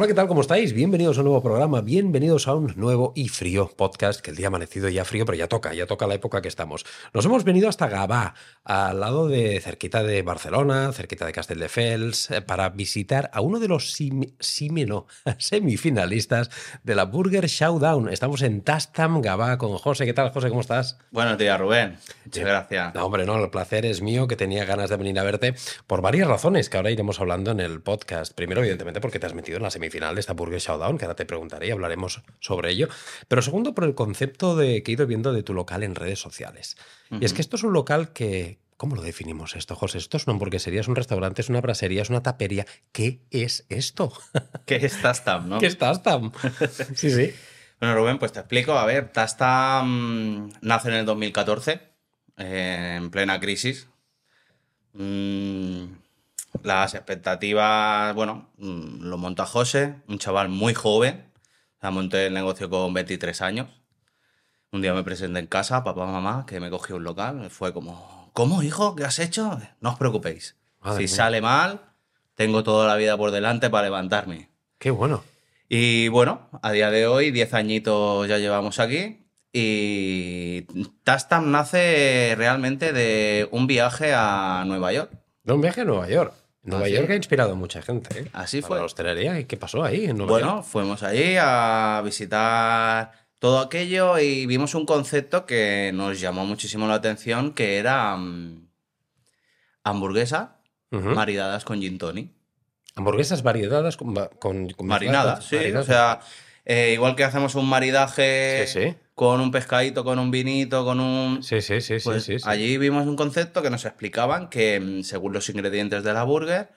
Hola, ¿qué tal? ¿Cómo estáis? Bienvenidos a un nuevo programa, bienvenidos a un nuevo y frío podcast, que el día amanecido ya frío, pero ya toca, ya toca la época que estamos. Nos hemos venido hasta Gabá, al lado de, cerquita de Barcelona, cerquita de Castelldefels, eh, para visitar a uno de los semifinalistas de la Burger Showdown. Estamos en Tastam, Gabá, con José. ¿Qué tal, José? ¿Cómo estás? Buenos días, Rubén. Muchas gracias. No, hombre, no, el placer es mío, que tenía ganas de venir a verte por varias razones que ahora iremos hablando en el podcast. Primero, evidentemente, porque te has metido en la semifinal de esta Burger Showdown, que ahora te preguntaré y hablaremos sobre ello. Pero segundo, por el concepto de que he ido viendo de tu local en redes sociales. Y es que esto es un local que, ¿Cómo lo definimos esto, José? Esto es una hamburguesería, es un restaurante, es una brasería, es una tapería. ¿Qué es esto? ¿Qué es Tastam, no? ¿Qué es Tastam? sí, sí. Bueno, Rubén, pues te explico. A ver, Tastam nace en el 2014, eh, en plena crisis. Mm, las expectativas, bueno, mm, lo montó a José, un chaval muy joven. O monté el negocio con 23 años. Un día me presenté en casa, papá, mamá, que me cogió un local. Fue como, ¿cómo, hijo? ¿Qué has hecho? No os preocupéis. si sale mal, tengo toda la vida por delante para levantarme. Qué bueno. Y bueno, a día de hoy, 10 añitos ya llevamos aquí. Y Tastam nace realmente de un viaje a Nueva York. Un viaje a Nueva York. Nueva York ha inspirado a mucha gente. ¿eh? Así fue. la hostelería. ¿Y qué pasó ahí en Nueva bueno, fuimos allí a visitar todo aquello y vimos un concepto que nos llamó muchísimo la atención, que era mm, hamburguesa maridadas con gin tonic. Hamburguesas maridadas con, marinadas, sí. O sea, eh, igual que hacemos un maridaje con un pescadito, con un vinito, con un... Sí, sí, sí, pues sí, Allí vimos un concepto que nos explicaban que mm, según los ingredientes de la burger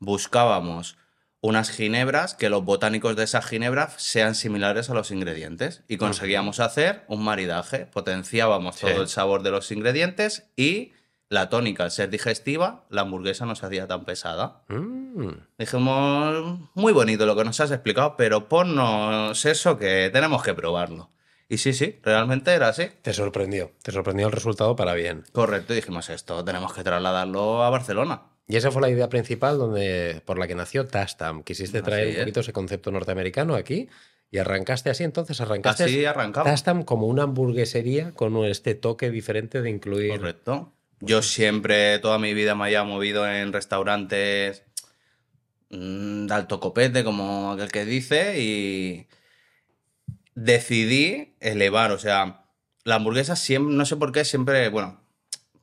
buscábamos unas ginebras que los botánicos de esas ginebras sean similares a los ingredientes y conseguíamos hacer un maridaje, potenciábamos todo el sabor de los ingredientes y la tónica, al ser digestiva, la hamburguesa no se hacía tan pesada. Mm. Dijimos, muy bonito lo que nos has explicado, pero ponnos eso que tenemos que probarlo. Y sí, sí, realmente era así. Te sorprendió, te sorprendió el resultado para bien. Correcto, y dijimos esto, tenemos que trasladarlo a Barcelona. Y esa fue la idea principal donde, por la que nació Tastam. Quisiste traer un poquito ese concepto norteamericano aquí y arrancaste así, entonces arrancaste así Tastam como una hamburguesería con este toque diferente de incluir. Correcto. Yo siempre, toda mi vida me había movido en restaurantes mm, de alto copete, como aquel que dice, y decidí elevar, o sea, la hamburguesa siempre, no sé por qué, siempre, bueno,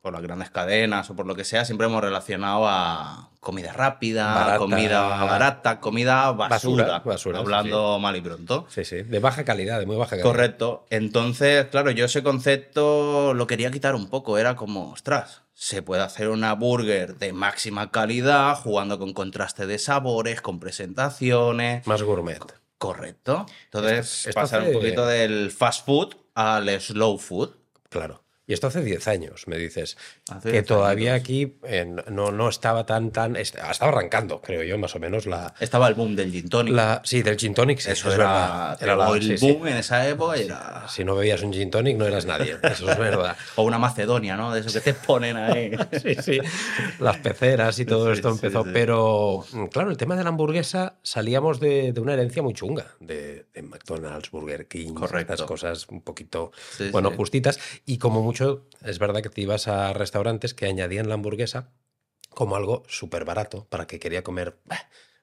por las grandes cadenas o por lo que sea, siempre hemos relacionado a comida rápida, comida barata, comida basura, basura, hablando mal y pronto. Sí, sí, de baja calidad, de muy baja calidad. Correcto. Entonces, claro, yo ese concepto lo quería quitar un poco, era como, ostras, se puede hacer una burger de máxima calidad, jugando con contraste de sabores, con presentaciones. Más gourmet. Correcto. Entonces, pasar un poquito del fast food al slow food. Claro. Y esto hace 10 años, me dices. que todavía aquí eh, no, no estaba tan, tan. Estaba arrancando, creo yo, más o menos. la Estaba el boom del gin tonic. sí, del gin tonic, Eso es era, Era el boom en esa época. era... Si no bebías un gin tonic, no eras nadie. Eso es verdad. o una Macedonia, ¿no? De eso que te ponen ahí. sí, sí. Las peceras y todo esto empezó. Pero, mm, claro, el tema de la hamburguesa salíamos de, de una herencia muy chunga. De, de McDonald's, Burger King, Correcto. cosas un poquito, bueno, justitas. Y como mucho, es verdad que te ibas a restaurantes que añadían la hamburguesa como algo súper barato para que quería comer.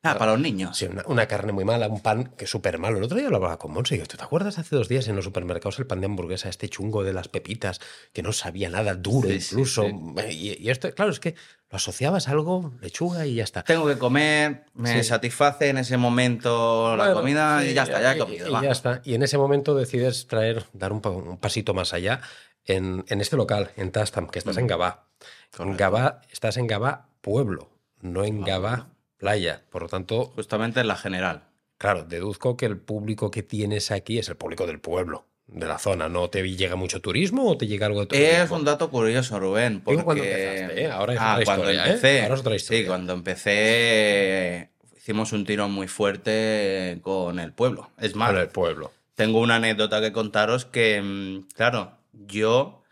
Ah, para los niños. Sí, una, carne muy mala, un pan que es súper malo. El otro día lo hablaba con Monse y ¿tú te acuerdas hace dos días en los supermercados el pan de hamburguesa, este chungo de las pepitas, que no sabía nada, duro incluso? Y, esto, claro, es que lo asociabas a algo, lechuga y ya está. Tengo que comer, me satisface en ese momento la comida y ya está, ya he comido. Y, ya está. Y en ese momento decides traer, dar un, un pasito más allá en, este local, en Tastam, que estás en mm. Gabá. En Gabá, estás en Gabá pueblo, no en Gabá playa. Por lo tanto. Justamente en la general. Claro, deduzco que el público que tienes aquí es el público del pueblo, de la zona. ¿No te llega mucho turismo o te llega algo de turismo? Es un dato curioso, Rubén. Porque... cuando empezaste, ¿eh? Ahora es ah, otra cuando historia, ¿eh? empecé, Ahora es otra historia. Sí, cuando empecé hicimos un tirón muy fuerte con el pueblo. Es más, con el pueblo. Tengo una anécdota que contaros que, mm, claro, yo,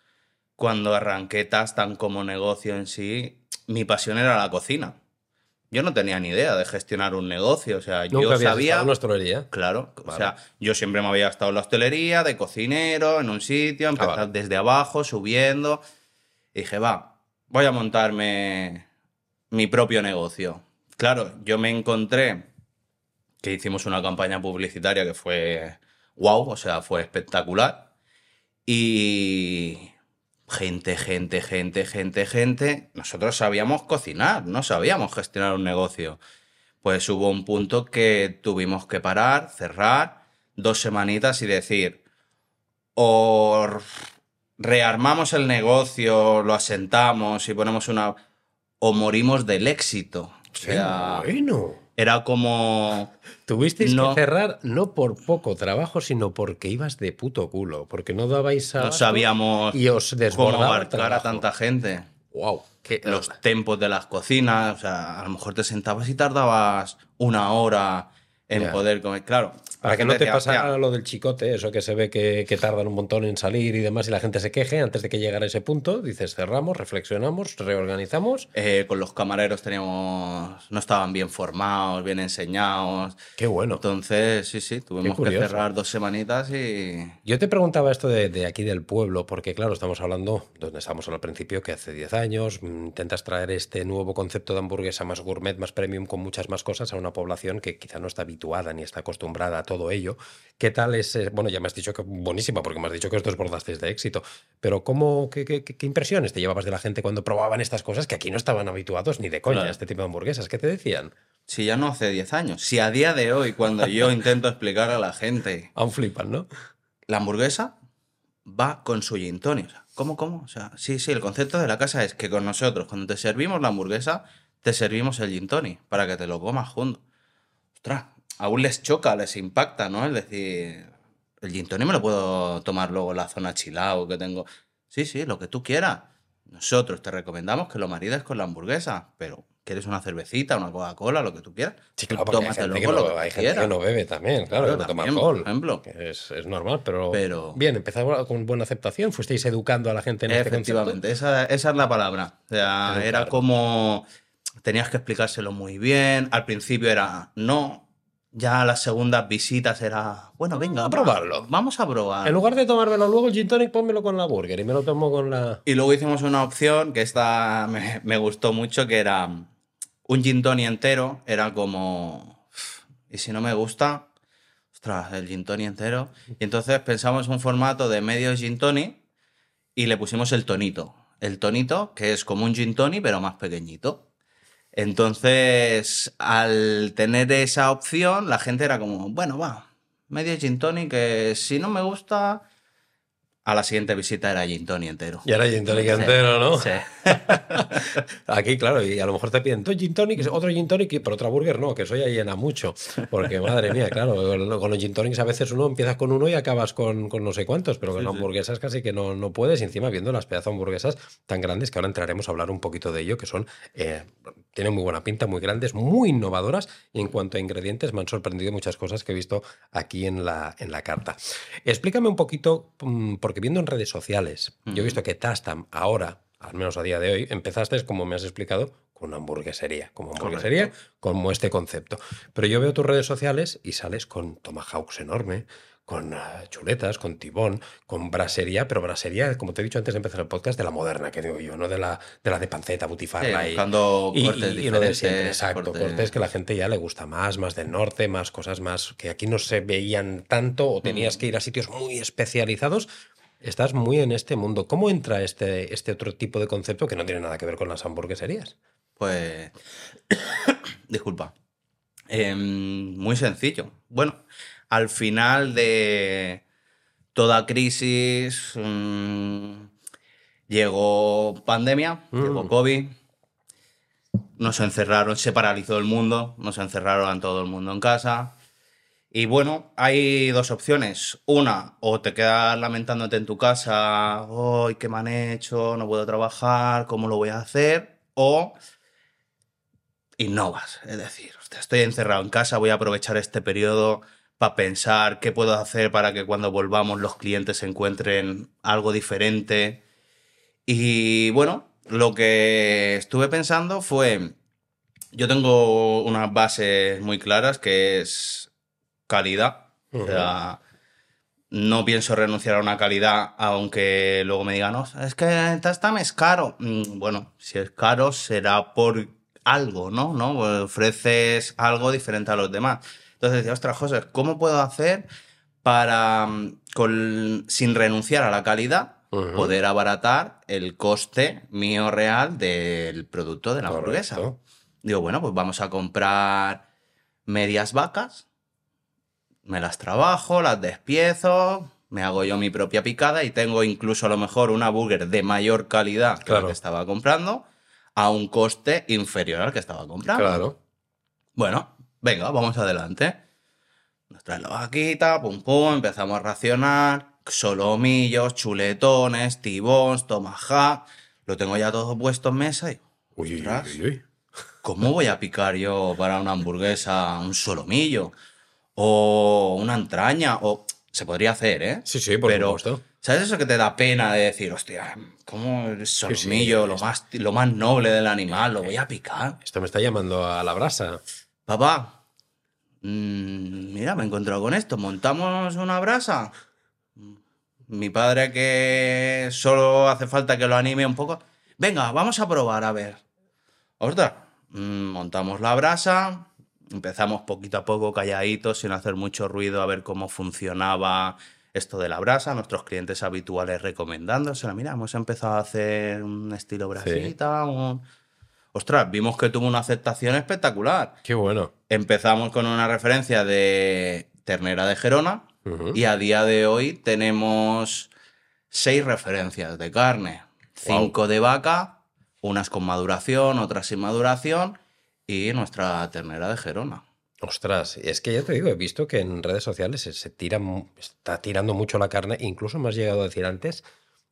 cuando arranqué Tastan como negocio en sí, mi pasión era la cocina. yo no tenía ni idea de gestionar un negocio. O sea, Nunca yo sabía. hostelería. Claro, o sea, yo siempre me había estado en la hostelería, de cocinero, en un sitio, empezar Ah, vale. desde abajo, subiendo. Y dije, va, voy a montarme mi propio negocio. Claro, yo me encontré que hicimos una campaña publicitaria que fue wow, o sea, fue espectacular. Y gente, gente, gente, gente, gente. Nosotros sabíamos cocinar, no sabíamos gestionar un negocio. Pues hubo un punto que tuvimos que parar, cerrar, dos semanitas y decir, o rearmamos el negocio, lo asentamos y ponemos una... o morimos del éxito. O sea, bueno. Era como... Tuvisteis No. que cerrar no por poco trabajo, sino porque ibas de puto culo, porque no dabais a No sabíamos y os cómo abarcar a tanta gente. Wow, qué- Los tempos de las cocinas, o sea, a lo mejor te sentabas y tardabas una hora en poder comer. Claro. Para que no te decía, pasara "Hostia, lo del chicote, eso que se ve que, que tardan un montón en salir y demás, y la gente se queje antes de que llegara ese punto, dices cerramos, reflexionamos, reorganizamos. eh, con los camareros teníamos. no estaban bien formados, bien enseñados. Qué bueno. Entonces, sí, sí, tuvimos que cerrar dos semanitas y. Yo te preguntaba esto de, de aquí del pueblo, porque claro, estamos hablando, donde estábamos al principio, que hace 10 años, mm, intentas traer este nuevo concepto de hamburguesa más gourmet, más premium, con muchas más cosas a una población que quizá no está habituada ni está acostumbrada a todo ello. ¿Qué tal es? eh, Bueno, ya me has dicho que buenísima, porque me has dicho que os desbordasteis de éxito, pero ¿cómo, qué, qué- qué- qué impresiones te llevabas de la gente cuando probaban estas cosas que aquí no estaban habituados ni de coña Claro. a este tipo de hamburguesas? ¿Qué te decían? Si ya no hace 10 años. Si a día de hoy, cuando yo intento explicar a la gente Aún flipan, ¿no? la hamburguesa va con su gin tonic. ¿cómo, cómo? O sea, sí, sí, el concepto de la casa es que con nosotros, cuando te servimos la hamburguesa, te servimos el gin tonic para que te lo comas junto. Ostras, aún les choca, les impacta, ¿no? Es decir, el gin tonic me lo puedo tomar luego en la zona chilao que tengo. Sí, sí, lo que tú quieras. Nosotros te recomendamos que lo marides con la hamburguesa, pero quieres una cervecita, una Coca-Cola, lo que tú quieras. Sí, claro, porque hay gente, que lo no, que hay gente que no bebe también, claro, que no toma también, por alcohol. ejemplo. es, es normal, pero, Pero- bien, empezaba con buena aceptación, fuisteis educando a la gente en este. Efectivamente, esa, esa es la palabra. O sea, Educar. era como. Tenías que explicárselo muy bien. Al principio era no. Ya las segundas visitas era. Bueno, venga, a va, probarlo. Vamos a probar. En lugar de tomármelo luego el gin tonic, pónmelo con la burger y me lo tomo con la... Y luego hicimos una opción que esta me, me gustó mucho, que era un gin tonic entero. Era como. Y si no me gusta, ostras, el gin tonic entero. Y entonces pensamos un formato de medio gin tonic y le pusimos el tonito. El tonito, que es como un gin tonic, pero más pequeñito. Entonces, al tener esa opción, la gente era como, bueno, va, medio gin tonic, que si no me gusta, a la siguiente visita era gin tonic entero. Y ahora gin tonic Sí, entero, ¿no? Sí. Aquí, claro, y a lo mejor te piden dos gin tonic, otro gin tonic, pero otra burger no, que eso ya llena mucho. Porque, madre mía, claro, con los gin tonics a veces uno empiezas con uno y acabas con, con no sé cuántos, pero con Sí, las sí. hamburguesas casi que no, no puedes. Y encima viendo las pedazos de hamburguesas tan grandes que ahora entraremos a hablar un poquito de ello, que son, eh, tienen muy buena pinta, muy grandes, muy innovadoras. Y en cuanto a ingredientes, me han sorprendido muchas cosas que he visto aquí en la, en la carta. Explícame un poquito, mm, porque viendo en redes sociales, yo he visto que Tastam ahora, al menos a día de hoy, empezaste, como me has explicado, con una hamburguesería, como hamburguesería, como este concepto. Pero yo veo tus redes sociales y sales con tomahawks enorme, con ah, chuletas, con tibón, con brasería, pero brasería, como te he dicho antes de empezar el podcast, de la moderna, que digo yo, no de la de, la de panceta, butifarra Sí, y, y, cortes y- y lo de siempre, exacto, cortes- cortes que la gente ya le gusta más, más del norte, más cosas más que aquí no se veían tanto o tenías Mm. que ir a sitios muy especializados. Estás muy en este mundo. ¿Cómo entra este, este otro tipo de concepto que no tiene nada que ver con las hamburgueserías? Pues. Disculpa. Em, muy sencillo. Bueno, al final de toda crisis mm, llegó pandemia, Mm. llegó COVID. Nos encerraron, se paralizó el mundo, nos encerraron a todo el mundo en casa. Y bueno, hay dos opciones. Una, o te quedas lamentándote en tu casa, hoy ¿qué me han hecho? No puedo trabajar, ¿cómo lo voy a hacer? O innovas. Es decir, "Hostia, estoy encerrado en casa, voy a aprovechar este periodo para pensar qué puedo hacer para que cuando volvamos los clientes encuentren algo diferente. Y bueno, lo que estuve pensando fue, Yo tengo unas bases muy claras que es calidad. O sea, no pienso renunciar a una calidad, aunque luego me digan, no, es que esta es caro. Mm, Bueno, si es caro será por algo, ¿no? ¿no? Ofreces algo diferente a los demás. Entonces decía, ostras, José, ¿cómo puedo hacer para, mm, con- sin renunciar a la calidad, poder abaratar el coste mío real del producto de la hamburguesa? Digo, bueno, pues vamos a comprar medias vacas, me las trabajo, las despiezo, me hago yo mi propia picada y tengo incluso a lo mejor una burger de mayor calidad que la Claro. que estaba comprando a un coste inferior al que estaba comprando. Claro. Bueno, venga, vamos adelante. La vaquita, pum pum, empezamos a racionar, solomillos, chuletones, tibons, tomahawk, lo tengo ya todo puesto en mesa y Uy, uy, uy. ¿Cómo voy a picar yo para una hamburguesa un solomillo? O una entraña, o... Se podría hacer, ¿eh? Sí, sí, por Pero, supuesto. ¿sabes eso que te da pena de decir, hostia, ¿cómo el solomillo, lo, más, lo más noble del animal, lo voy a picar? Esto me está llamando a la brasa. Papá, mm, mira, me he encontrado con esto, montamos una brasa. Mi padre que solo hace falta que lo anime un poco. Venga, vamos a probar, a ver. Ostras, mm, montamos la brasa, empezamos poquito a poco, calladitos, sin hacer mucho ruido, a ver cómo funcionaba esto de la brasa. Nuestros clientes habituales recomendándosela. Mira, hemos empezado a hacer un estilo brasita. un- Ostras, vimos que tuvo una aceptación espectacular. Qué bueno. Empezamos con una referencia de ternera de Gerona y a día de hoy tenemos seis referencias de carne. Cinco de vaca, unas con maduración, otras sin maduración y nuestra ternera de Gerona. Ostras, es que ya te digo, he visto que en redes sociales se, se tira, está tirando mucho la carne. Incluso me has llegado a decir antes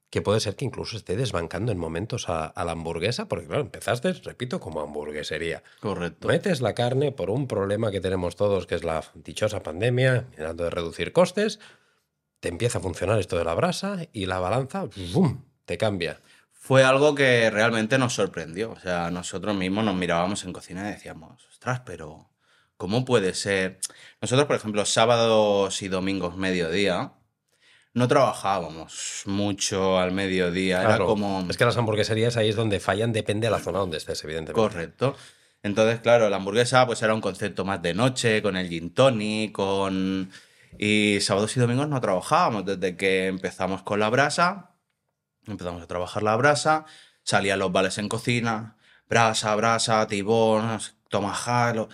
que puede ser que incluso esté desbancando en momentos a, a la hamburguesa, porque claro, empezaste, repito, como hamburguesería. Correcto. Metes la carne por un problema que tenemos todos, que es la dichosa pandemia, mirando de reducir costes, te empieza a funcionar esto de la brasa y la balanza, ¡bum!, te cambia. Fue algo que realmente nos sorprendió. O sea, nosotros mismos nos mirábamos en cocina y decíamos, ostras, pero ¿cómo puede ser? Nosotros, por ejemplo, sábados y domingos mediodía, no trabajábamos mucho al mediodía. Era como... Es que las hamburgueserías ahí es donde fallan, depende de la zona donde estés, evidentemente. Correcto. Entonces, claro, la hamburguesa pues era un concepto más de noche, con el gin tonic, con... Y sábados y domingos no trabajábamos. Desde que empezamos con la brasa, empezamos a trabajar la brasa, salían los vales en cocina, brasa, brasa, tibón, tomajalo.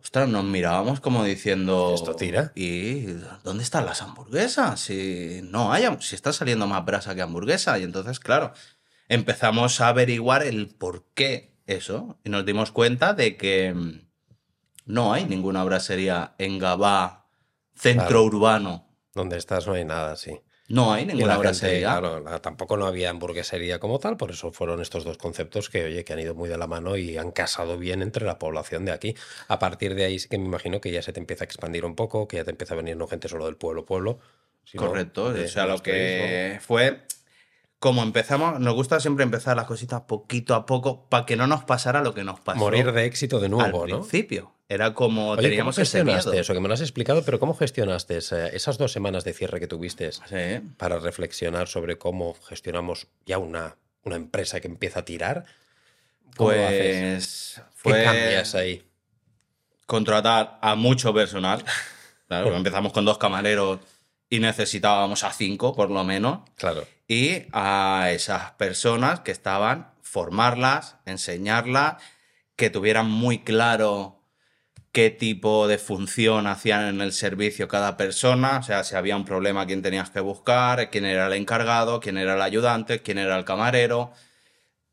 Ostras, nos mirábamos como diciendo... Esto tira. ¿Y dónde están las hamburguesas? Si no hay, si está saliendo más brasa que hamburguesa. Y entonces, claro, empezamos a averiguar el por qué eso. Y nos dimos cuenta de que mm, no hay ninguna brasería en Gabá, centro Claro. urbano. Donde estás no hay nada, sí. No hay ninguna la gente, brasería. claro, la- tampoco no había hamburguesería como tal, por eso fueron estos dos conceptos que, oye, que han ido muy de la mano y han casado bien entre la población de aquí. A partir de ahí sí que me imagino que ya se te empieza a expandir un poco, que ya te empieza a venir no gente solo del pueblo, pueblo. sino Correcto. de o sea, lo que fue. Como empezamos, nos gusta siempre empezar las cositas poquito a poco para que no nos pasara lo que nos pasó Morir de éxito de al nuevo, ¿no? principio. Era como Oye, ¿cómo teníamos ese gestionaste miedo. eso? Que me lo has explicado, pero ¿cómo gestionaste esa- esas dos semanas de cierre que tuviste Sí. para reflexionar sobre cómo gestionamos ya una, una empresa que empieza a tirar? ¿Cómo lo haces? Pues ¿Qué fue cambias ahí? contratar a mucho personal. Claro, empezamos con dos camareros y necesitábamos a cinco, por lo menos. Claro. Y a esas personas que estaban, formarlas, enseñarlas, que tuvieran muy claro qué tipo de función hacían en el servicio cada persona, o sea, si había un problema, quién tenías que buscar, quién era el encargado, quién era el ayudante, quién era el camarero,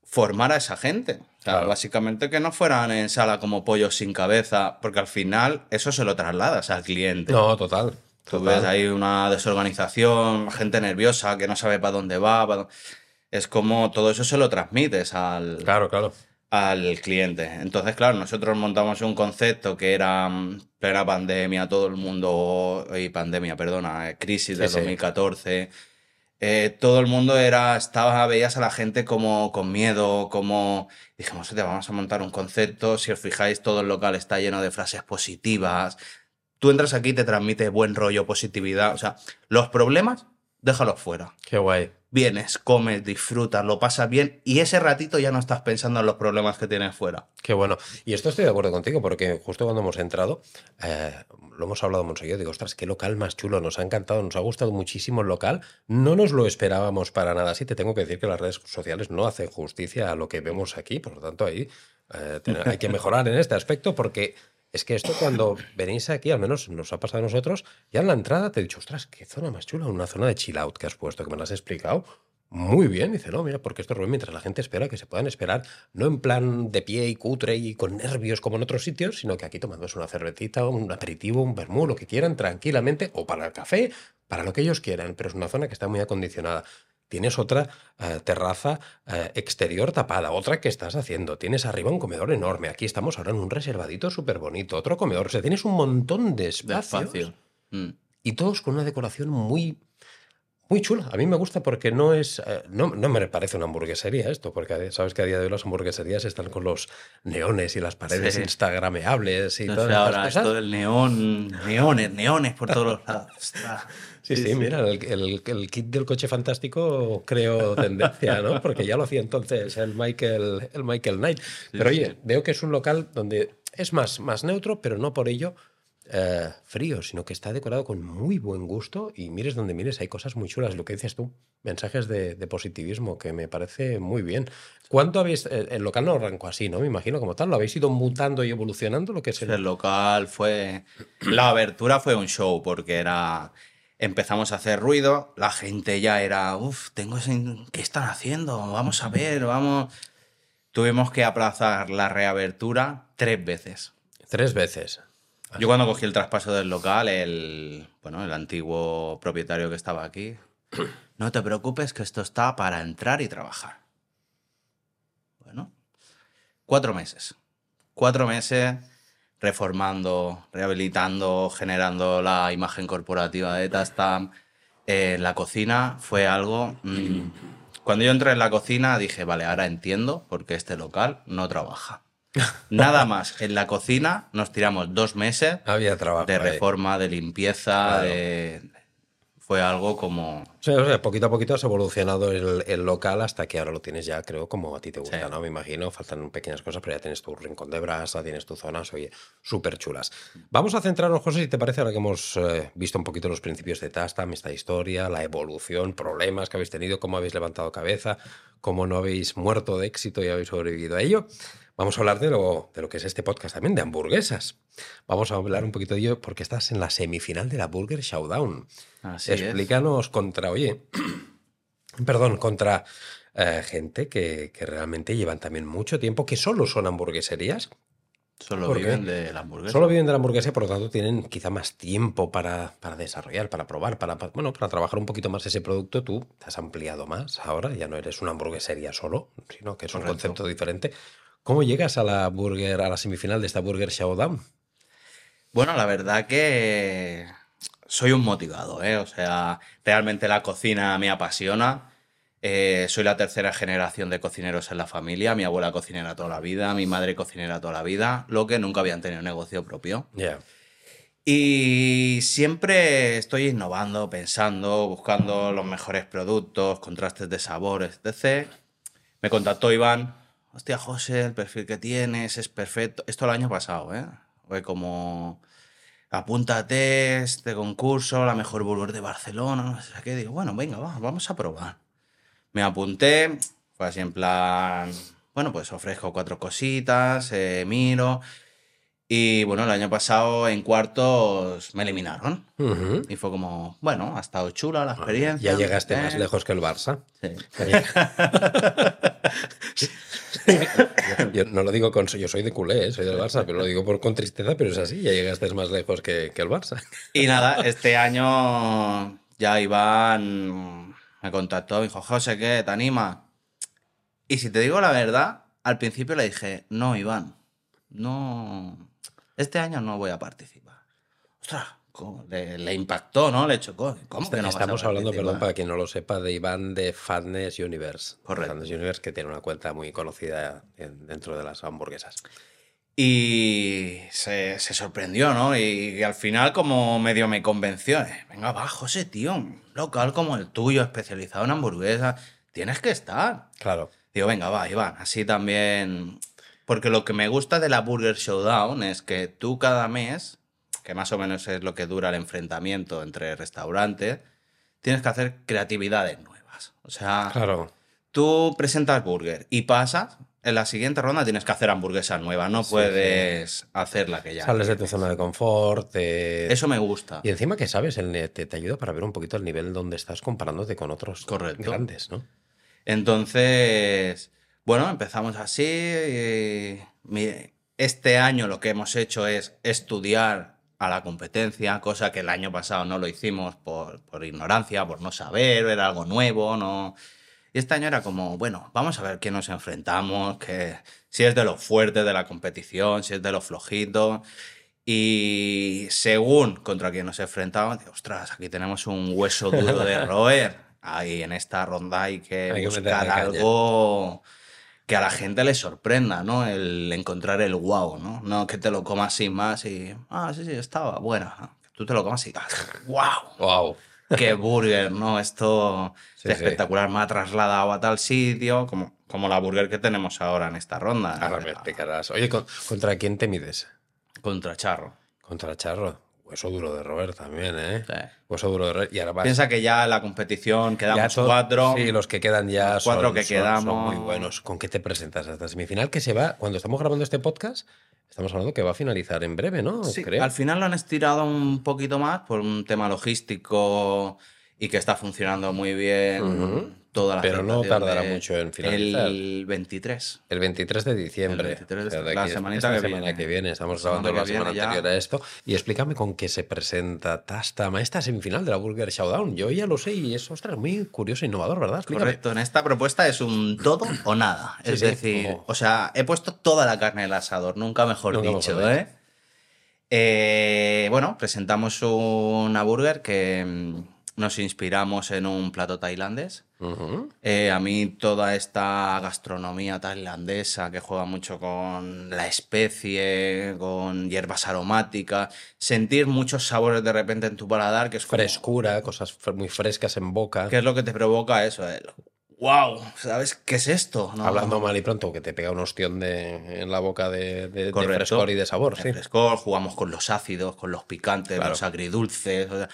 formar a esa gente. O sea, Claro. básicamente que no fueran en sala como pollos sin cabeza, porque al final eso se lo trasladas al cliente. No, total. Tú total. ves ahí una desorganización, gente nerviosa que no sabe para dónde va. pa' dó- Es como todo eso se lo transmites al, Claro, claro. Al cliente. Entonces, claro, nosotros montamos un concepto que era mm, plena pandemia, todo el mundo, y pandemia, perdona, eh, crisis Sí, sí. 2014. eh, todo el mundo era, estaba, veías a la gente como con miedo, como dijimos, "Hostia, vamos a montar un concepto, si os fijáis, todo el local está lleno de frases positivas. Tú entras aquí y te transmite buen rollo, positividad. O sea, los problemas, déjalos fuera. Qué guay. Vienes, comes, disfrutas, lo pasas bien y ese ratito ya no estás pensando en los problemas que tienes fuera. Qué bueno. Y esto estoy de acuerdo contigo, porque justo cuando hemos entrado, eh, lo hemos hablado mucho yo, digo, ostras, qué local más chulo, nos ha encantado, nos ha gustado muchísimo el local, no nos lo esperábamos para nada. Sí, te tengo que decir que las redes sociales no hacen justicia a lo que vemos aquí, por lo tanto ahí eh, hay que mejorar en este aspecto, porque es que esto cuando venís aquí, al menos nos ha pasado a nosotros, ya en la entrada te he dicho, ostras, qué zona más chula, una zona de chill out que has puesto, que me lo has explicado. Muy bien, dice, no, mira, porque esto es mientras la gente espera que se puedan esperar, no en plan de pie y cutre y con nervios como en otros sitios, sino que aquí tomándose una cervecita, un aperitivo, un vermú, lo que quieran, tranquilamente, o para el café, para lo que ellos quieran, pero es una zona que está muy acondicionada. Tienes otra eh, terraza eh, exterior tapada, otra que estás haciendo. Tienes arriba un comedor enorme. Aquí estamos ahora en un reservadito súper bonito. Otro comedor. O sea, tienes un montón de De espacios espacio. Mm. y todos con una decoración muy, muy chula. A mí me gusta porque no es. eh, no, no me parece una hamburguesería esto, porque sabes que a día de hoy las hamburgueserías están con los neones y las paredes Sí. instagrameables y No todas sé, estas ahora cosas. esto del neón, neones, neones por todos los lados. Sí, sí, mira, el, el- el kit del coche fantástico creo tendencia, ¿no? Porque ya lo hacía entonces el Michael, el Michael Knight. Pero oye, veo que es un local donde es más, más neutro, pero no por ello eh, frío, sino que está decorado con muy buen gusto y mires donde mires, hay cosas muy chulas, lo que dices tú, mensajes de, de positivismo que me parece muy bien. ¿Cuánto habéis, el, el local no arrancó así, ¿no? Me imagino como tal, lo habéis ido mutando y evolucionando, lo que es el... El local fue. La abertura fue un show porque era. Empezamos a hacer ruido, la gente ya era. Uf, tengo ese- ¿Qué están haciendo? Vamos a ver, vamos. Tuvimos que aplazar la reabertura tres veces. Tres veces. Yo cuando cogí el traspaso del local, el, bueno, el antiguo propietario que estaba aquí, no te preocupes que esto está para entrar y trabajar. Bueno, cuatro meses. Cuatro meses reformando, rehabilitando, generando la imagen corporativa de Tastam. En la cocina fue algo... mm, cuando yo entré en la cocina dije, vale, ahora entiendo por qué este local no trabaja. Nada más. En la cocina nos tiramos dos meses Había trabajo. de ahí. reforma, de limpieza, Claro. de... Fue algo como... Sea, o sea, poquito a poquito has evolucionado el, el local hasta que ahora lo tienes ya, creo, como a ti te gusta, Sí. ¿no? Me imagino, faltan pequeñas cosas, pero ya tienes tu rincón de brasa, tienes tus zonas, oye, súper chulas. Vamos a centrarnos, José, si te parece, ahora que hemos eh, visto un poquito los principios de Tastam, esta historia, la evolución, problemas que habéis tenido, cómo habéis levantado cabeza, cómo no habéis muerto de éxito y habéis sobrevivido a ello. Vamos a hablar de lo, de lo que es este podcast también, de hamburguesas. Vamos a hablar un poquito de ello porque estás en la semifinal de la Burger Showdown. Así es. Explícanos contra, oye, perdón, contra eh, gente que, que realmente llevan también mucho tiempo, que solo son hamburgueserías, Solo viven de la hamburguesa. solo viven de la hamburguesa y por lo tanto tienen quizá más tiempo para, para desarrollar, para probar, para, para- bueno, para trabajar un poquito más ese producto. Tú te has ampliado más ahora, ya no eres una hamburguesería solo, sino que es un concepto diferente. ¿Cómo llegas a la burger, a la semifinal de esta Burger Showdown? Bueno, la verdad que soy un motivado, ¿eh? O sea, realmente la cocina me apasiona. Eh, soy la tercera generación de cocineros en la familia. Mi abuela cocinera toda la vida, mi madre cocinera toda la vida, lo que nunca habían tenido negocio propio. Y siempre estoy innovando, pensando, buscando los mejores productos, contrastes de sabores, etc. Me contactó Iván. Hostia, José, el perfil que tienes es perfecto. Esto el año pasado, ¿eh? Fue como, apúntate este concurso, la mejor burger de Barcelona, no sé qué. Digo, bueno, venga, va, vamos a probar. Me apunté, fue así en plan, bueno, pues ofrezco cuatro cositas, eh, miro. Y bueno, el año pasado en cuartos me eliminaron. Y fue como, bueno, ha estado chula la experiencia. Ya llegaste más eh, lejos que el Barça. sí. Yo no lo digo con. Yo soy de culé, ¿eh? soy del Barça, pero lo digo por, con tristeza, pero es así. Ya llegaste más lejos que, que el Barça. Y nada, este año ya Iván me contactó, me dijo, José, ¿qué? ¿Te anima? Y si te digo la verdad, al principio le dije, no, Iván, no, este año no voy a participar. Ostras, le, le impactó, ¿no? Le chocó. ¿Cómo que no Estamos hablando, perdón, para quien no lo sepa, de Iván de Fatness Universe. Correcto. Fatness Universe, que tiene una cuenta muy conocida en- dentro de las hamburguesas. Y se, se sorprendió, ¿no? Y, y al final como medio me convenció. eh, Venga, va, José, tío, un local como el tuyo, especializado en hamburguesas, tienes que estar. Claro. Digo, venga, va, Iván, así también... Porque lo que me gusta de la Burger Showdown es que tú cada mes, que más o menos es lo que dura el enfrentamiento entre restaurantes, tienes que hacer creatividades nuevas. O sea, Claro. tú presentas burger y pasas, en la siguiente ronda tienes que hacer hamburguesas nuevas, no Sí, puedes hacer la que ya. Sales de tu zona de confort. te- Eso me gusta. Y encima que sabes, el, te, te ayuda para ver un poquito el nivel donde estás comparándote con otros Correcto. grandes, ¿no? Entonces, bueno, empezamos así. y este año lo que hemos hecho es estudiar a la competencia, cosa que el año pasado no lo hicimos por, por ignorancia, por no saber, era algo nuevo, no. Y este año era como, bueno, vamos a ver qué nos enfrentamos, que, si es de los fuertes de la competición, si es de los flojitos. Y según contra quién nos enfrentamos, ostras, aquí tenemos un hueso duro de roer. Ahí en esta ronda hay que Hay buscar algo que a la gente le sorprenda, ¿no? El encontrar el wow, ¿no? No que te lo comas sin más y, ah, sí, sí, estaba buena. Tú te lo comas y, wow, ¡Wow! qué burger, ¿no? Esto Sí, es sí. espectacular, me ha trasladado a tal sitio, como, como la burger que tenemos ahora en esta ronda. Ahora me explicarás. Oye, ¿con- ¿contra quién te mides? Contra Charro. Contra Charro. Hueso duro de roer también, ¿eh? Sí. Hueso duro de roer. Y ahora vas. Piensa que ya la competición quedamos cuatro. Sí, los que quedan ya Los cuatro son, que son- son quedamos. muy buenos. ¿Con qué te presentas a esta semifinal? Que se va, cuando estamos grabando este podcast, estamos hablando que va a finalizar en breve, ¿no? Sí, Creo. al final lo han estirado un poquito más por un tema logístico y que está funcionando muy bien. Toda la Pero no tardará mucho en finalizar. El 23. El 23 de diciembre. El 23 O sea, de la aquí- semanita esta que semana viene. que viene. Estamos La semana grabando la semana viene ya. anterior a esto. Y explícame con qué se presenta Tastama, esta semifinal de la Burger Showdown. Yo ya lo sé y es, ostras, muy curioso e innovador, ¿verdad? Explícame. Correcto, en esta propuesta es un todo o nada. Sí, es sí, decir, como- o sea, he puesto toda la carne en el asador, nunca mejor Nunca dicho, mejor ¿eh? Eh, Bueno, presentamos una burger que mm, nos inspiramos en un plato tailandés. Eh, a mí toda esta gastronomía tailandesa que juega mucho con la especie, con hierbas aromáticas, sentir muchos sabores de repente en tu paladar, que es como- Frescura, cosas muy frescas en boca. ¿Qué es lo que te provoca eso? Wow, ¿sabes qué es esto? No, Hablando mal y pronto, que te pega un ostión de, en la boca de, de- de Correcto. frescor y de sabor, de sí. frescor, jugamos con los ácidos, con los picantes, Claro. los agridulces. o sea,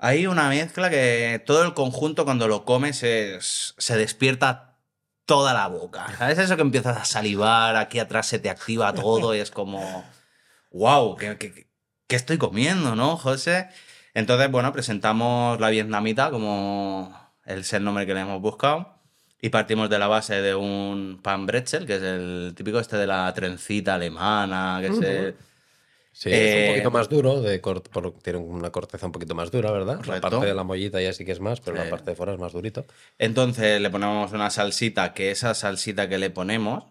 hay una mezcla que todo el conjunto cuando lo comes es- se despierta toda la boca. ¿Sabes eso que empiezas a salivar, aquí atrás se te activa todo y es como, wow, ¿qué, estoy comiendo, no, José? Entonces, bueno, presentamos la vietnamita como es el nombre que le hemos buscado. Y partimos de la base de un pan bretzel, que es el típico este de la trencita alemana, que. Sí, es Eh, un poquito más duro, de cort- por- tiene una corteza un poquito más dura, ¿verdad? La parte de la mollita ya sí que es más, pero Sí. la parte de fuera es más durito. Entonces le ponemos una salsita, que esa salsita que le ponemos,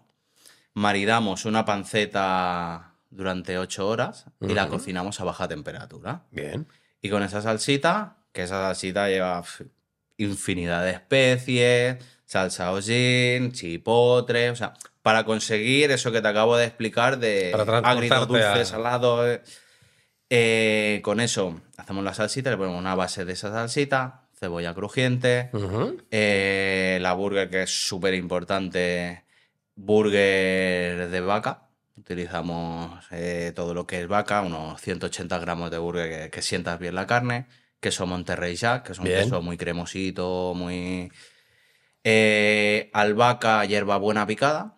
maridamos una panceta durante 8 horas y la cocinamos a baja temperatura. Bien. Y con esa salsita, que esa salsita lleva infinidad de especies, salsa hollín, chipotle, o sea, para conseguir eso que te acabo de explicar de Para transportarte agridulce, a- salado. eh, eh, con eso hacemos la salsita, le ponemos una base de esa salsita, cebolla crujiente, eh, la burger que es súper importante, burger de vaca. Utilizamos eh, todo lo que es vaca, unos 180 gramos de burger que, que sientas bien la carne. Queso Monterrey Jack, que es un Bien. queso muy cremosito, muy... Albahaca, hierbabuena picada.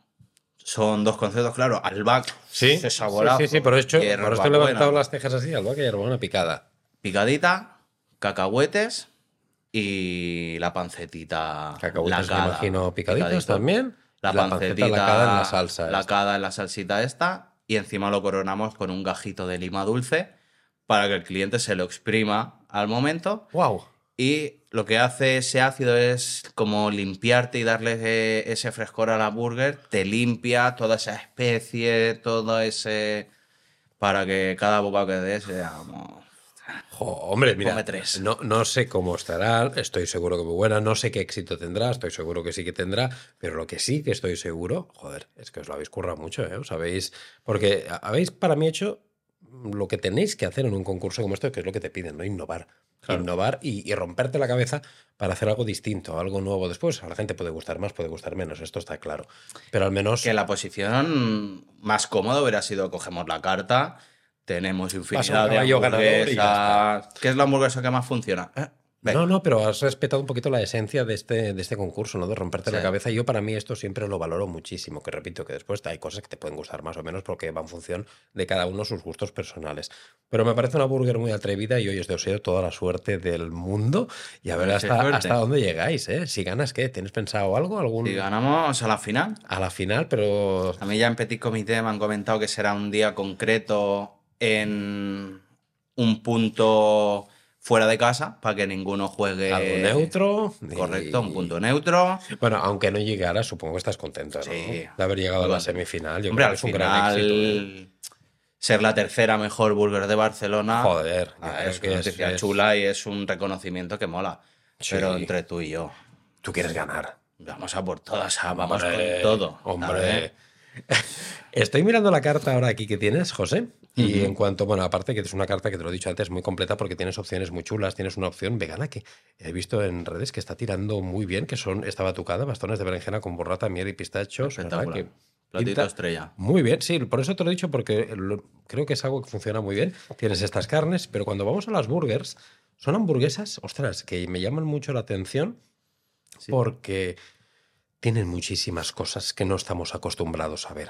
Son dos conceptos, claro. Albahaca, Sí, ese saborazo. sí, sí, sí, por hecho, por esto he hierbabuena, levantado las cejas así, algo que una picada. Picadita, cacahuetes y la pancetita Cacahuetes, me lacada. imagino, picaditos Picadito. también. La, panceta pancetita lacada en la salsa. esta. lacada en la salsita esta y encima lo coronamos con un gajito de lima dulce para que el cliente se lo exprima al momento ¡Wow! Y lo que hace ese ácido es como limpiarte y darle ese, ese frescor a la burger, te limpia toda esa especie, todo ese para que cada bocado que des sea como Jo, hombre, mira, tres. No, no sé cómo estará, estoy seguro que muy buena, no sé qué éxito tendrá, estoy seguro que sí que tendrá, pero lo que sí que estoy seguro, joder, es que os lo habéis currado mucho, ¿eh? Os habéis, porque habéis para mí hecho lo que tenéis que hacer en un concurso como este, que es lo que te piden, ¿no? Innovar. Innovar y, y romperte la cabeza para hacer algo distinto, algo nuevo. Después a la gente puede gustar más, puede gustar menos, esto está claro. Pero al menos... Que la posición más cómoda hubiera sido cogemos la carta, tenemos infinidad de hamburguesas. ¿Qué es la hamburguesa que más funciona? Eh, No, no, pero has respetado un poquito la esencia de este, de este concurso, ¿no? De romperte la cabeza. Y yo para mí esto siempre lo valoro muchísimo, que repito que después hay cosas que te pueden gustar más o menos porque va en función de cada uno sus gustos personales. Pero me parece una burger muy atrevida y hoy os deseo toda la suerte del mundo y a ver hasta, hasta dónde llegáis, ¿eh? Si ganas, ¿qué? ¿Tienes pensado algo? ¿Algún... Si ganamos a la final. A la final, pero... A mí ya en Petit Comité me han comentado que será un día concreto en un punto fuera de casa para que ninguno juegue. Algo neutro. y- Correcto, un punto neutro. Bueno, aunque no llegara, supongo que estás contento, ¿no? Sí. De haber llegado a la semifinal. Yo Hombre, creo que es un gran éxito. ¿eh? final, ser la tercera mejor burger de Barcelona. Joder, ah, es que una noticia es- chula y es un reconocimiento que mola. Sí. Pero entre tú y yo, Tú quieres ganar. vamos a por todas, ah, vamos Hombre, con todo. Hombre. Estoy mirando la carta ahora aquí que tienes, José. Y en cuanto, bueno, aparte que es una carta que te lo he dicho antes, muy completa porque tienes opciones muy chulas. Tienes una opción vegana que he visto en redes que está tirando muy bien, que son esta batucada, bastones de berenjena con burrata, miel y pistachos. Que Platito estrella. Muy bien, sí, por eso te lo he dicho porque lo- creo que es algo que funciona muy bien. Tienes estas carnes, pero cuando vamos a las burgers, son hamburguesas, ostras, que me llaman mucho la atención Sí. porque tienen muchísimas cosas que no estamos acostumbrados a ver.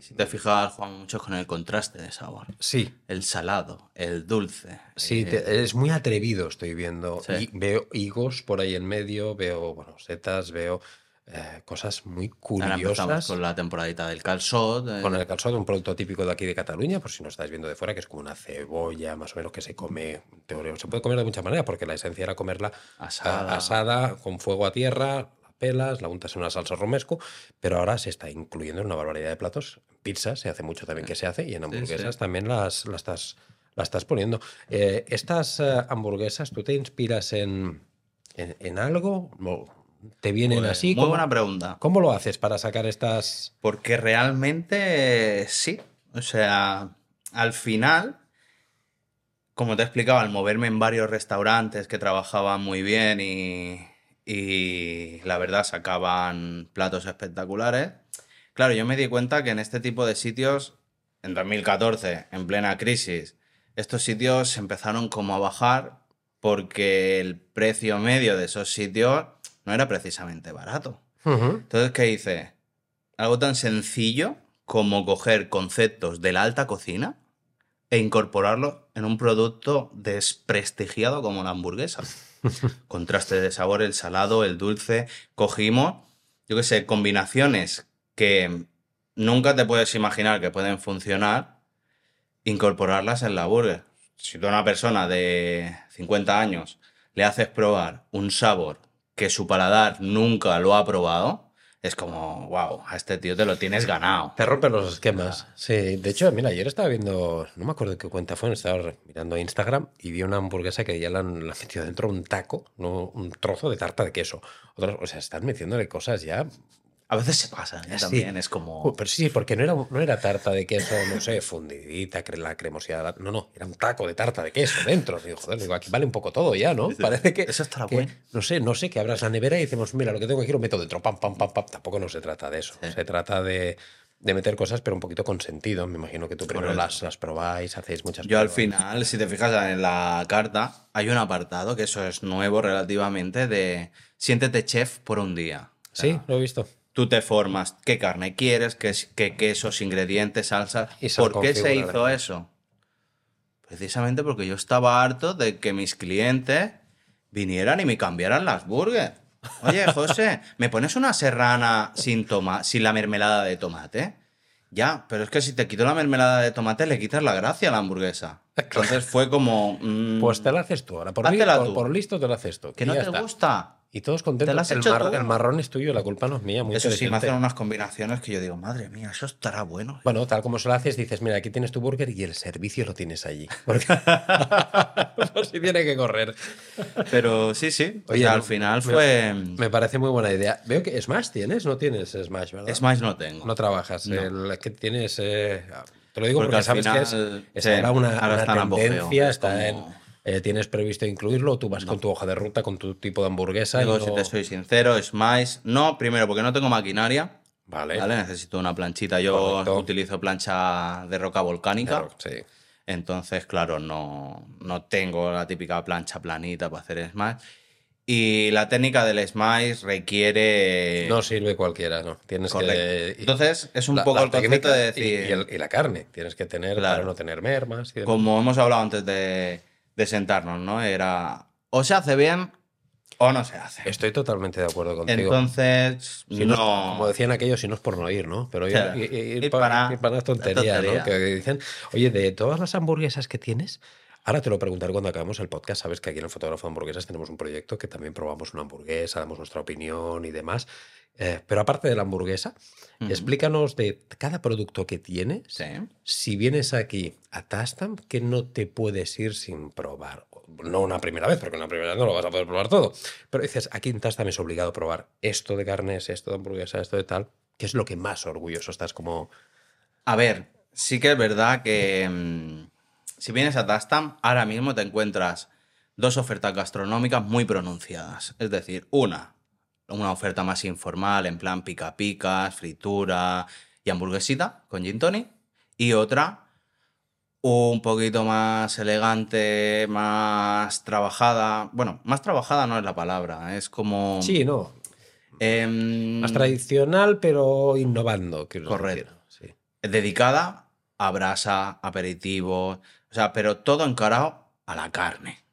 Si te fijas, Juan, mucho con el contraste de sabor. Sí, El salado, el dulce. sí, eh, te- es muy atrevido, estoy viendo. Sí. Y veo higos por ahí en medio, veo, bueno, setas, veo eh, cosas muy Ahora curiosas. con la temporadita del calzot. eh, Con el calzot, un producto típico de aquí de Cataluña, por si no estáis viendo de fuera, que es como una cebolla, más o menos, que se come, teoría, se puede comer de muchas maneras, porque la esencia era comerla Asada. asada, con fuego a tierra, pelas, la untas en una salsa romesco, pero ahora se está incluyendo en una barbaridad de platos. Pizza se hace mucho también que se hace, y en hamburguesas sí. también las, las estás, las estás poniendo. Eh, estas eh, hamburguesas, ¿tú te inspiras en, en, en algo? ¿O ¿Te vienen pues, así? Muy ¿Cómo, buena pregunta. ¿Cómo lo haces para sacar estas...? Porque realmente sí. O sea, al final, como te explicaba, al moverme en varios restaurantes que trabajaban muy bien y, y la verdad sacaban platos espectaculares, claro, yo me di cuenta que en este tipo de sitios, en 2014, en plena crisis, estos sitios empezaron como a bajar porque el precio medio de esos sitios no era precisamente barato. Entonces, ¿qué hice? Algo tan sencillo como coger conceptos de la alta cocina e incorporarlos en un producto desprestigiado como la hamburguesa. Contraste de sabor, el salado, el dulce. Cogimos, yo qué sé, combinaciones que nunca te puedes imaginar que pueden funcionar, incorporarlas en la burger. Si tú a una persona de 50 años le haces probar un sabor que su paladar nunca lo ha probado, es como, wow, a este tío te lo tienes ganado. Te rompen los esquemas. Sí, de hecho, mira, ayer estaba viendo, no me acuerdo qué cuenta fue, estaba mirando Instagram y vi una hamburguesa que ya la han, metido dentro un taco, no un trozo de tarta de queso. O sea, están metiéndole cosas ya. A veces se pasa, ¿eh? Sí. también es como... Uh, Pero sí, porque no era, no era tarta de queso, no sé, fundidita, la cremosidad. No, no, era un taco de tarta de queso dentro. Digo, joder, digo, aquí vale un poco todo ya, ¿no? Parece que. Eso estará bueno. No sé, no sé, que abras la nevera y decimos, mira, lo que tengo aquí lo meto dentro, pam, pam, pam, pam. Tampoco no se trata de eso. Sí. Se trata de, de meter cosas, pero un poquito con sentido. Me imagino que tú primero Correcto. las, las probáis, hacéis muchas Yo al final, si te fijas en la carta, hay un apartado, que eso es nuevo relativamente, de siéntete chef por un día. O sea, Sí, lo he visto. Tú te formas qué carne quieres, qué, qué quesos, ingredientes, salsas. Y ¿Por qué se hizo eso? Precisamente porque yo estaba harto de que mis clientes vinieran y me cambiaran las burgers. Oye, José, ¿me pones una serrana sin, toma sin la mermelada de tomate? Ya, pero es que si te quito la mermelada de tomate le quitas la gracia a la hamburguesa. Entonces fue como... mm, Pues te la haces tú ahora. Por, li- por, listo te la haces tú. ¿Que no te está. gusta? Y todos contentos. El, mar- marrón es tuyo, la culpa no es mía. Muy Eso sí, me hacen unas combinaciones que yo digo, madre mía, eso estará bueno. Bueno, tal como se lo haces, dices, mira, aquí tienes tu burger y el servicio lo tienes allí. Porque por si tiene que correr. Pero sí, sí. O Oye, sea, al final me- fue. Me parece muy buena idea. Veo que Smash tienes, no tienes Smash, ¿verdad? Smash no tengo. No trabajas. No. El que tienes. eh, te lo digo Porque porque, al sabes que es, sí, ahora una, ahora una está en apogeo, tendencia. es Está como- en. Eh, tienes previsto incluirlo, tú vas con tu hoja de ruta, con tu tipo de hamburguesa. y Digo, no- si te soy sincero, Smash. No, primero, porque no tengo maquinaria. Vale. ¿Vale? Necesito una planchita. Yo Correcto. utilizo plancha de roca volcánica. Claro, sí. Entonces, claro, no, no tengo la típica plancha planita para hacer smash. Y la técnica del smash requiere. No sirve cualquiera, ¿no? Tienes Correcto. que. y- Entonces, es un la- poco la el concepto de y- decir. Y, el- y la carne. Tienes que tener Claro. para no tener mermas. y. Como hemos hablado antes de, de sentarnos, ¿no? Era. O se hace bien o no se hace. Estoy totalmente de acuerdo contigo. Entonces, Si no no. como decían aquellos, si no es por no ir, ¿no? Pero ir, Claro. ir- ir Ir pa- para- ir para las tonterías, tontería. ¿no? Que dicen, oye, de todas las hamburguesas que tienes, ahora te lo preguntaré cuando acabemos el podcast. Sabes que aquí en el Fotógrafo de Hamburguesas tenemos un proyecto que también probamos una hamburguesa, damos nuestra opinión y demás. Eh, pero aparte de la hamburguesa, explícanos de cada producto que tienes. Sí. Si vienes aquí a Tastam, que no te puedes ir sin probar. No una primera vez, porque una primera vez no lo vas a poder probar todo. Pero dices, aquí en Tastam es obligado a probar esto de carnes, esto de hamburguesa, esto de tal. ¿Qué es lo que más orgulloso estás como... A ver, sí que es verdad que mm, si vienes a Tastam, ahora mismo te encuentras dos ofertas gastronómicas muy pronunciadas. Es decir, una, una oferta más informal, en plan pica picas, fritura y hamburguesita con gin tonic. Y otra, un poquito más elegante, más trabajada. Bueno, más trabajada no es la palabra, es como... Sí, no. em, Más tradicional, pero innovando. Correcto. Sí. dedicada a brasa, aperitivos, o sea, pero todo encarado a la carne.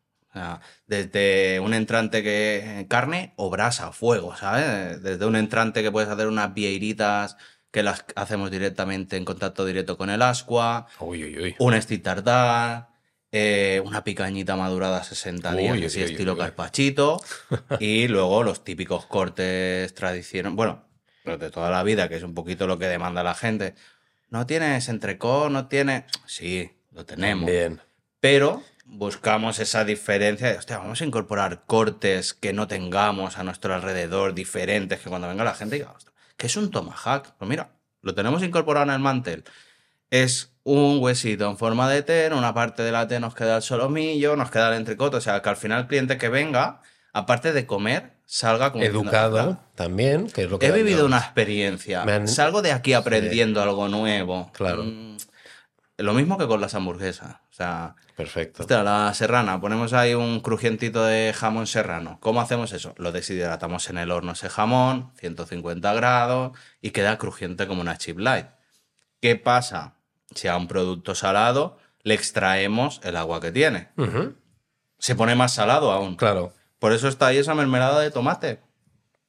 Desde un entrante que carne o brasa, fuego, ¿sabes? Desde un entrante que puedes hacer unas vieiritas que las hacemos directamente en contacto directo con el ascua, Uy, uy, uy. un stick tartar, eh, una picañita madurada a 60 Uy, días, así estilo carpachito, y luego los típicos cortes tradicionales, bueno, los de toda la vida, que es un poquito lo que demanda la gente. ¿No tienes entrecó? ¿No tienes...? Sí, lo tenemos. Bien. Pero buscamos esa diferencia de, hostia, vamos a incorporar cortes que no tengamos a nuestro alrededor, diferentes, que cuando venga la gente diga, "Hostia, ¿qué es un tomahawk? Pues mira, lo tenemos incorporado en el mantel. Es un huesito en forma de T, en una parte de la T nos queda el solomillo, nos queda el entrecote, o sea, que al final el cliente que venga, aparte de comer, salga como Educado "Hostia, también, que es lo que... He vivido una experiencia. Han- Salgo de aquí aprendiendo algo nuevo. Claro. Mm, Lo mismo que con las hamburguesas. O sea, Perfecto. hostia, la serrana, ponemos ahí un crujientito de jamón serrano. ¿Cómo hacemos eso? Lo deshidratamos en el horno ese jamón, 150 grados, y queda crujiente como una chip light. ¿Qué pasa? Si a un producto salado le extraemos el agua que tiene. Se pone más salado aún. Claro. Por eso está ahí esa mermelada de tomate.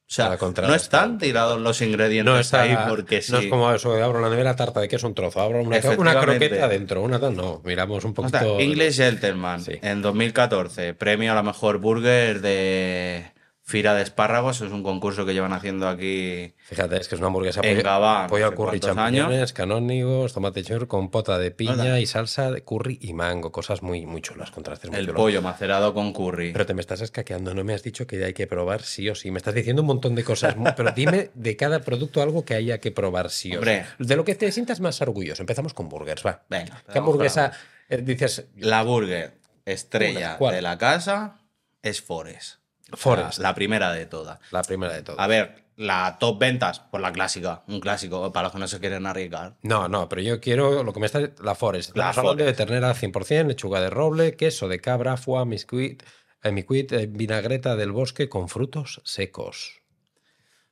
O sea, no están tirados los ingredientes No está ahí porque sí. No es como eso de abro la nevera, tarta de queso, un trozo, abro una, una croqueta adentro, una tal. No, miramos un O poquito. sea, English Gentleman, Sí. en 2014, premio a la mejor burger de Fira de Espárragos. Es un concurso que llevan haciendo aquí. Fíjate, es que es una hamburguesa En pollo, Gabá, pollo no al curry, champiñones, canónigos, tomate chur con pota de piña ¿Verdad? y salsa de curry y mango. Cosas muy, muy chulas, contrastes muy El chulos. pollo macerado con curry. Pero te me estás escaqueando, no me has dicho que hay que probar sí o sí. Me estás diciendo un montón de cosas, pero dime de cada producto algo que haya que probar sí o Hombre. sí. De lo que te sientas más orgulloso. Empezamos con burgers, va. Venga, ¿Qué hamburguesa eh, dices? La burger estrella de la casa es Forest. Forest. La primera de todas. La primera de todas. A ver, la top ventas, pues la clásica. Un clásico para los que no se quieren arriesgar. No, no, pero yo quiero lo que me está. La Forest. La hablando de Forest. ternera 100%, lechuga de roble, queso de cabra, foie, miscuit, eh, micuit, eh, vinagreta del bosque con frutos secos.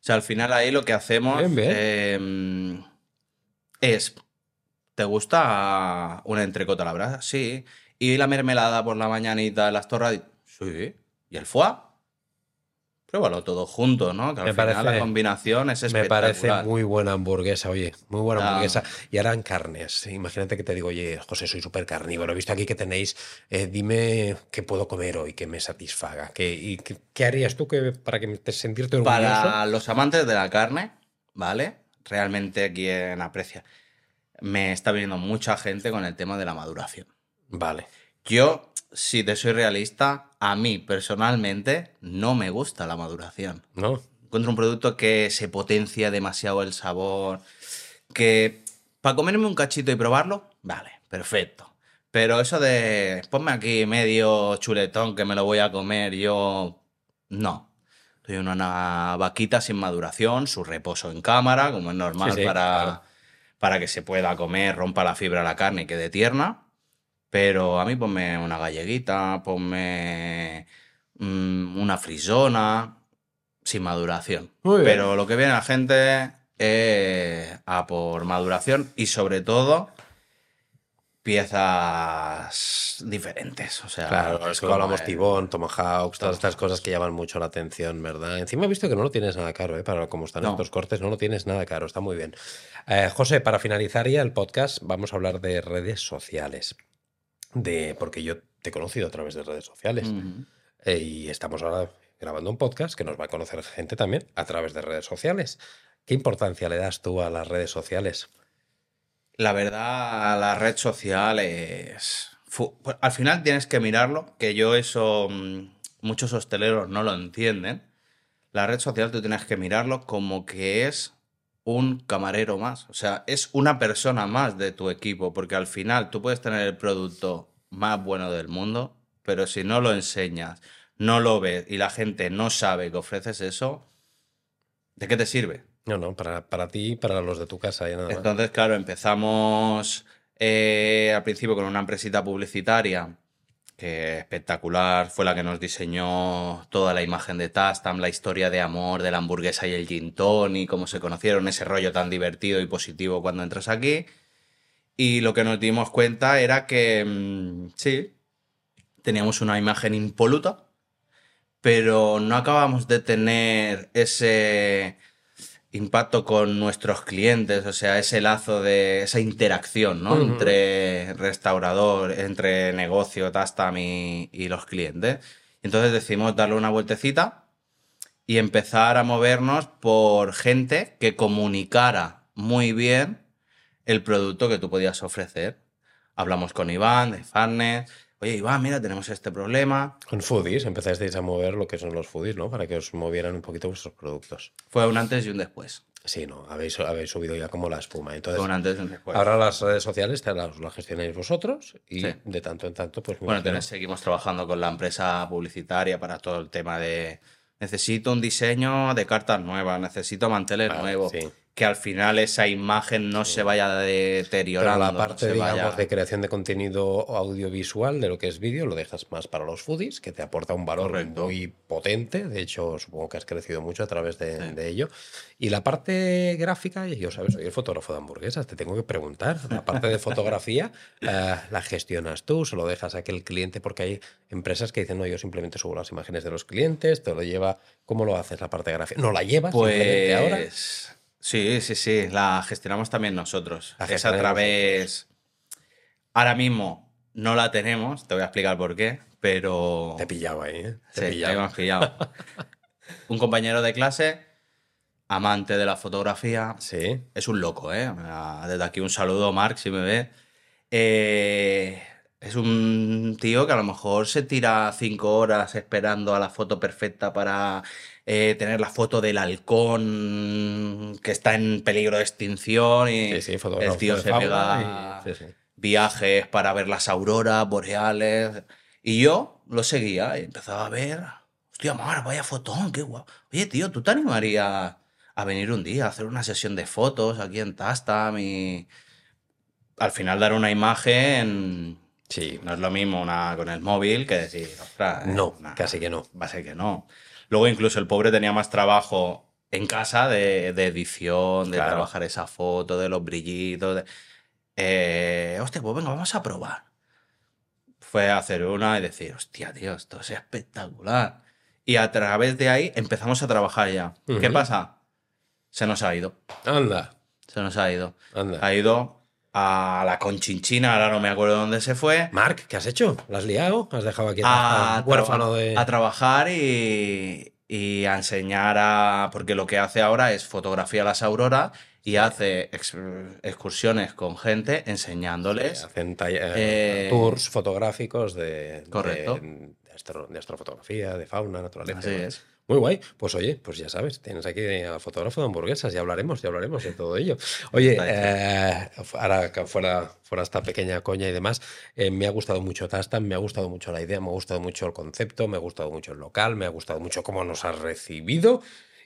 O sea, al final ahí lo que hacemos Bien, bien. eh, es, ¿te gusta una entrecota a la brasa? Sí. ¿Y la mermelada por la mañanita, las torraditas? Sí. ¿Y el foie? Pruébalo todo junto, ¿no? Que al Me final parece- la combinación es Me espectacular. parece muy buena hamburguesa, oye, muy buena Ah. hamburguesa. Y ahora en carnes. Imagínate que te digo, oye, José, soy súper carnívoro. He visto aquí que tenéis, eh, dime qué puedo comer hoy que me satisfaga. ¿Qué, ¿Y qué, qué harías tú que, para que te sentirte orgulloso? Para los amantes de la carne, ¿vale? Realmente quien aprecia. Me está viniendo mucha gente con el tema de la maduración. Vale. Yo, si te soy realista, a mí personalmente no me gusta la maduración. ¿No? Encuentro un producto que se potencia demasiado el sabor, que para comerme un cachito y probarlo, vale, perfecto. Pero eso de ponme aquí medio chuletón que me lo voy a comer, yo no. Soy una, una vaquita sin maduración, su reposo en cámara, como es normal Sí, sí, para, claro. para que se pueda comer, rompa la fibra la carne y quede tierna. Pero a mí ponme una galleguita, ponme mm, una frisona, sin maduración. Pero lo que viene la gente es a por maduración y sobre todo piezas diferentes. O sea, Claro, es que como hablamos el- tibón, tomahawks, todas estas cosas que llaman mucho la atención, ¿verdad? Encima he visto que no lo tienes nada caro, ¿eh? Para cómo están No. estos cortes, no lo tienes nada caro, está muy bien. Eh, José, para finalizar ya el podcast, vamos a hablar de redes sociales. De, porque yo te he conocido a través de redes sociales. Eh, y estamos ahora grabando un podcast que nos va a conocer gente también a través de redes sociales. ¿Qué importancia le das tú a las redes sociales? La verdad, la red social es... fu- pues, Al final tienes que mirarlo, que yo eso mm, muchos hosteleros no lo entienden. La red social tú tienes que mirarlo como que es un camarero más. O sea, es una persona más de tu equipo, porque al final tú puedes tener el producto más bueno del mundo, pero si no lo enseñas, no lo ves y la gente no sabe que ofreces eso, ¿de qué te sirve? No, no, para, para ti y para los de tu casa y nada más. Entonces, claro, empezamos eh, al principio con una empresita publicitaria que espectacular, fue la que nos diseñó toda la imagen de Tastam, la historia de amor de la hamburguesa y el gin tonic, cómo se conocieron, ese rollo tan divertido y positivo cuando entras aquí. Y lo que nos dimos cuenta era que, mm, sí, teníamos una imagen impoluta, pero no acabamos de tener ese impacto con nuestros clientes, o sea, ese lazo de esa interacción, ¿no? Entre restaurador, entre negocio, Tastam y, y los clientes. Entonces decidimos darle una vueltecita y empezar a movernos por gente que comunicara muy bien el producto que tú podías ofrecer. Hablamos con Iván de Farnes. Oye, Iván, mira, tenemos este problema. Con foodies, empezasteis a mover lo que son los foodies, ¿no? Para que os movieran un poquito vuestros productos. Fue un antes y un después. Sí, no, habéis, habéis subido ya como la espuma. Entonces, Fue un antes y un después. ahora las redes sociales te las, las gestionáis vosotros y Sí. de tanto en tanto, pues Bueno, entonces seguimos trabajando con la empresa publicitaria para todo el tema de necesito un diseño de cartas nuevas, necesito manteles Vale, nuevos, sí. Que al final esa imagen no se vaya Pero deteriorando. la no parte, se digamos, vaya- de creación de contenido audiovisual, de lo que es vídeo, lo dejas más para los foodies, que te aporta un valor Correcto. muy potente. De hecho, supongo que has crecido mucho a través de, Sí. de ello. Y la parte gráfica, yo sabes, soy el fotógrafo de hamburguesas, te tengo que preguntar. La parte de fotografía, eh, ¿la gestionas tú? ¿Se lo dejas a aquel cliente? Porque hay empresas que dicen, no, yo simplemente subo las imágenes de los clientes, te lo lleva. ¿Cómo lo haces la parte gráfica? ¿No la llevas simplemente ahora? Sí, sí, sí, la gestionamos también nosotros. La es a través... Ahora mismo no la tenemos, te voy a explicar por qué, pero... Te he pillado ahí, ¿eh? Te Sí, pillado. has pillado. Un compañero de clase, amante de la fotografía, Sí. es un loco, ¿eh? Desde aquí un saludo, Marc, si me ve. Eh, es un tío que a lo mejor se tira cinco horas esperando a la foto perfecta para eh, tener la foto del halcón que está en peligro de extinción y Sí, sí, el tío se pega y- sí, viajes para ver las auroras boreales. Y yo lo seguía y empezaba a ver. Hostia, Mar, vaya fotón, qué guapo. Oye, tío, ¿tú te animarías a venir un día a hacer una sesión de fotos aquí en Tastam y al final dar una imagen? Sí. No es lo mismo una con el móvil que decir, ostras, eh, No, nah, casi que no. Va a ser que no. Luego incluso el pobre tenía más trabajo en casa de, de edición, de Claro. trabajar esa foto, de los brillitos. de- Eh, hostia, pues venga, vamos a probar. Fue a hacer una y decir, hostia, tío, esto es espectacular. Y a través de ahí empezamos a trabajar ya. ¿Qué pasa? Se nos ha ido. Anda, Se nos ha ido. anda. Ha ido a la Conchinchina, ahora no me acuerdo dónde se fue. Marc, ¿qué has hecho? ¿La has liado? ¿Has dejado aquí a, a huérfano de. a trabajar y, y a enseñar a. Porque lo que hace ahora es fotografía a las auroras y hace ex- excursiones con gente enseñándoles. Hacen talla- Eh, tours fotográficos de, Correcto. de, de astro- de astrofotografía, de fauna, naturaleza. Así es. Muy guay. Pues oye, pues ya sabes, tienes aquí al fotógrafo de hamburguesas, ya hablaremos, ya hablaremos de todo ello. Oye, eh, ahora fuera, fuera esta pequeña coña y demás, eh, me ha gustado mucho Tastan, me ha gustado mucho la idea, me ha gustado mucho el concepto, me ha gustado mucho el local, me ha gustado mucho cómo nos has recibido.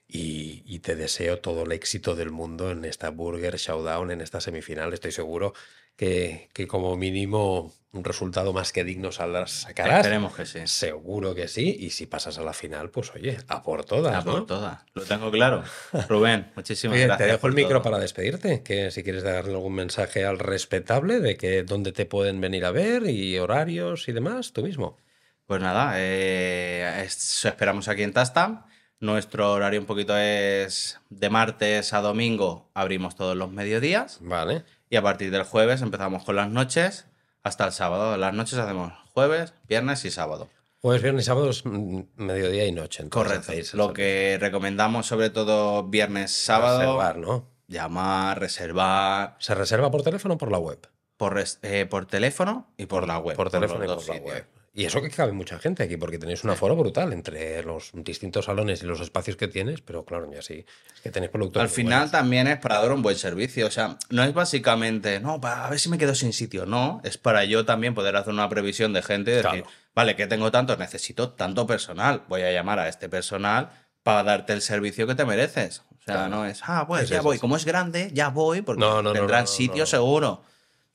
Y, y te deseo todo el éxito del mundo en esta Burger Showdown, en esta semifinal. Estoy seguro que, que como mínimo un resultado más que digno saldrás, sacarás. Esperemos que sí. Seguro que sí. Y si pasas a la final, pues oye, a por todas. A por todas. Lo tengo claro. Rubén, muchísimas Oye, gracias. te dejo el micro todo. para despedirte, que si quieres darle algún mensaje al respetable de que dónde te pueden venir a ver y horarios y demás, tú mismo. Pues nada, eh, es- esperamos aquí en Tastam. Nuestro horario un poquito es de martes a domingo, abrimos todos los mediodías. Vale. Y a partir del jueves empezamos con las noches hasta el sábado. Las noches hacemos jueves, viernes y sábado. Jueves, viernes y sábados, mm, mediodía y noche. entonces Correcto. Lo que recomendamos sobre todo viernes, sábado, reservar, ¿no? llamar, reservar ¿Se reserva por teléfono o por la web? por, eh, por teléfono y por la web. Por teléfono y los por la web. Y eso que cabe mucha gente aquí, porque tenéis un aforo brutal entre los distintos salones y los espacios que tienes, pero claro, ya sí, es que tenéis productos. Al final buenos. también es para dar un buen servicio. O sea, no es básicamente, no, para ver si me quedo sin sitio. No, es para yo también poder hacer una previsión de gente y decir, Claro. vale, que tengo tanto, necesito tanto personal. Voy a llamar a este personal para darte el servicio que te mereces. O sea, Claro. no es, ah, pues Es ya eso, voy. sí. Como es grande, ya voy, porque No, tendrán no, sitio seguro.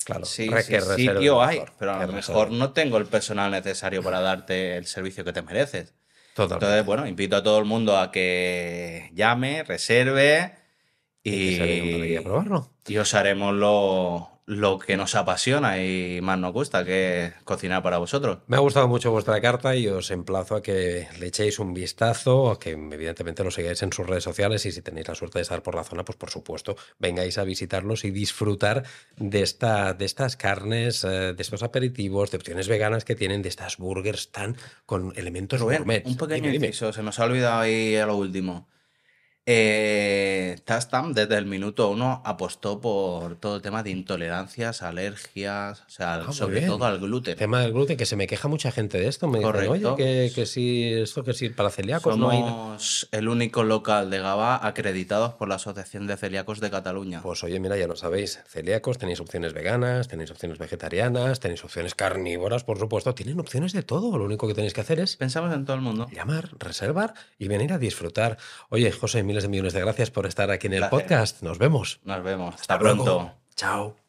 Claro, Sí, sí, sitio hay, pero a lo mejor no tengo el personal necesario para darte el servicio que te mereces. Totalmente. Entonces, bueno, invito a todo el mundo a que llame, reserve Y y, y os haremos lo, lo que nos apasiona y más nos gusta, que es cocinar para vosotros. Me ha gustado mucho vuestra carta y os emplazo a que le echéis un vistazo, a que evidentemente lo sigáis en sus redes sociales y si tenéis la suerte de estar por la zona, pues por supuesto, vengáis a visitarlos y disfrutar de, esta, de estas carnes, eh, de estos aperitivos, de opciones veganas que tienen, de estas burgers tan con elementos Rubén, gourmet. un pequeño Dime, dime. inciso, se nos ha olvidado ahí a lo último. Eh, Tastam desde el minuto uno apostó por todo el tema de intolerancias, alergias, o sea, Ah, sobre bien. todo al gluten. El tema del gluten, que se me queja mucha gente de esto. Me dicen, Correcto. oye, que, que sí, esto que sí, para celíacos no hay. nada". Somos el único local de Gaba acreditados por la Asociación de Celíacos de Cataluña. Pues oye, mira, ya lo sabéis, celíacos, tenéis opciones veganas, tenéis opciones vegetarianas, tenéis opciones carnívoras, por supuesto, tienen opciones de todo. Lo único que tenéis que hacer es Pensamos en todo el mundo. llamar, reservar y venir a disfrutar. Oye, José, miles de millones de gracias por estar aquí en el Placer. podcast. Nos vemos. Nos vemos. Hasta pronto. Chao.